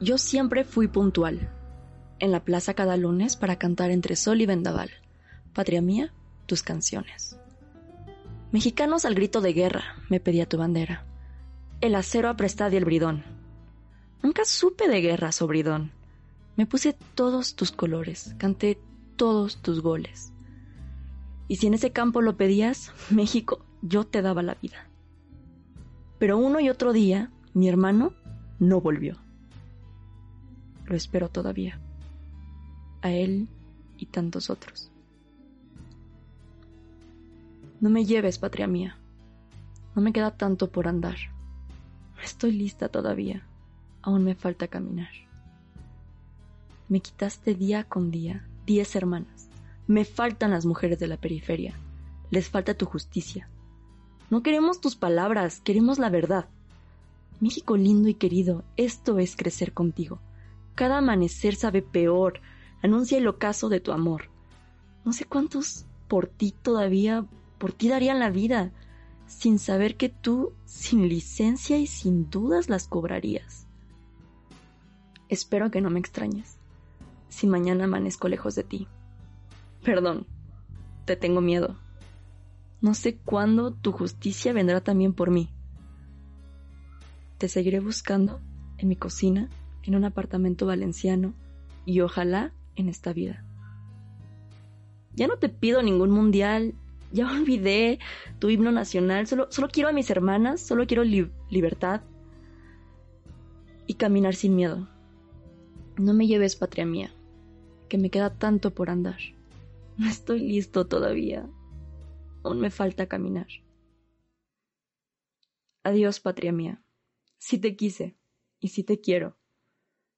Yo siempre fui puntual. En la plaza cada lunes para cantar entre sol y vendaval. Patria mía, tus canciones. Mexicanos al grito de guerra, me pedía tu bandera. El acero aprestad y el bridón. Nunca supe de guerra, sobridón. Me puse todos tus colores, canté todos tus goles. Y si en ese campo lo pedías, México, yo te daba la vida. Pero uno y otro día, mi hermano no volvió. Lo espero todavía. A él y tantos otros. No me lleves, patria mía. No me queda tanto por andar. Estoy lista todavía. Aún me falta caminar. Me quitaste día con día diez hermanas. Me faltan las mujeres de la periferia. Les falta tu justicia. No queremos tus palabras, queremos la verdad. México lindo y querido, esto es crecer contigo. Cada amanecer sabe peor, anuncia el ocaso de tu amor. No sé cuántos por ti todavía, por ti darían la vida, sin saber que tú, sin licencia y sin dudas, las cobrarías. Espero que no me extrañes, si mañana amanezco lejos de ti. Perdón, te tengo miedo. No sé cuándo tu justicia vendrá también por mí. Te seguiré buscando en mi cocina, en un apartamento valenciano y ojalá en esta vida. Ya no te pido ningún mundial, ya olvidé tu himno nacional, solo, solo quiero a mis hermanas, solo quiero libertad y caminar sin miedo. No me lleves, patria mía, que me queda tanto por andar. No estoy listo todavía. Aún me falta caminar. Adiós, patria mía. Si te quise y si te quiero.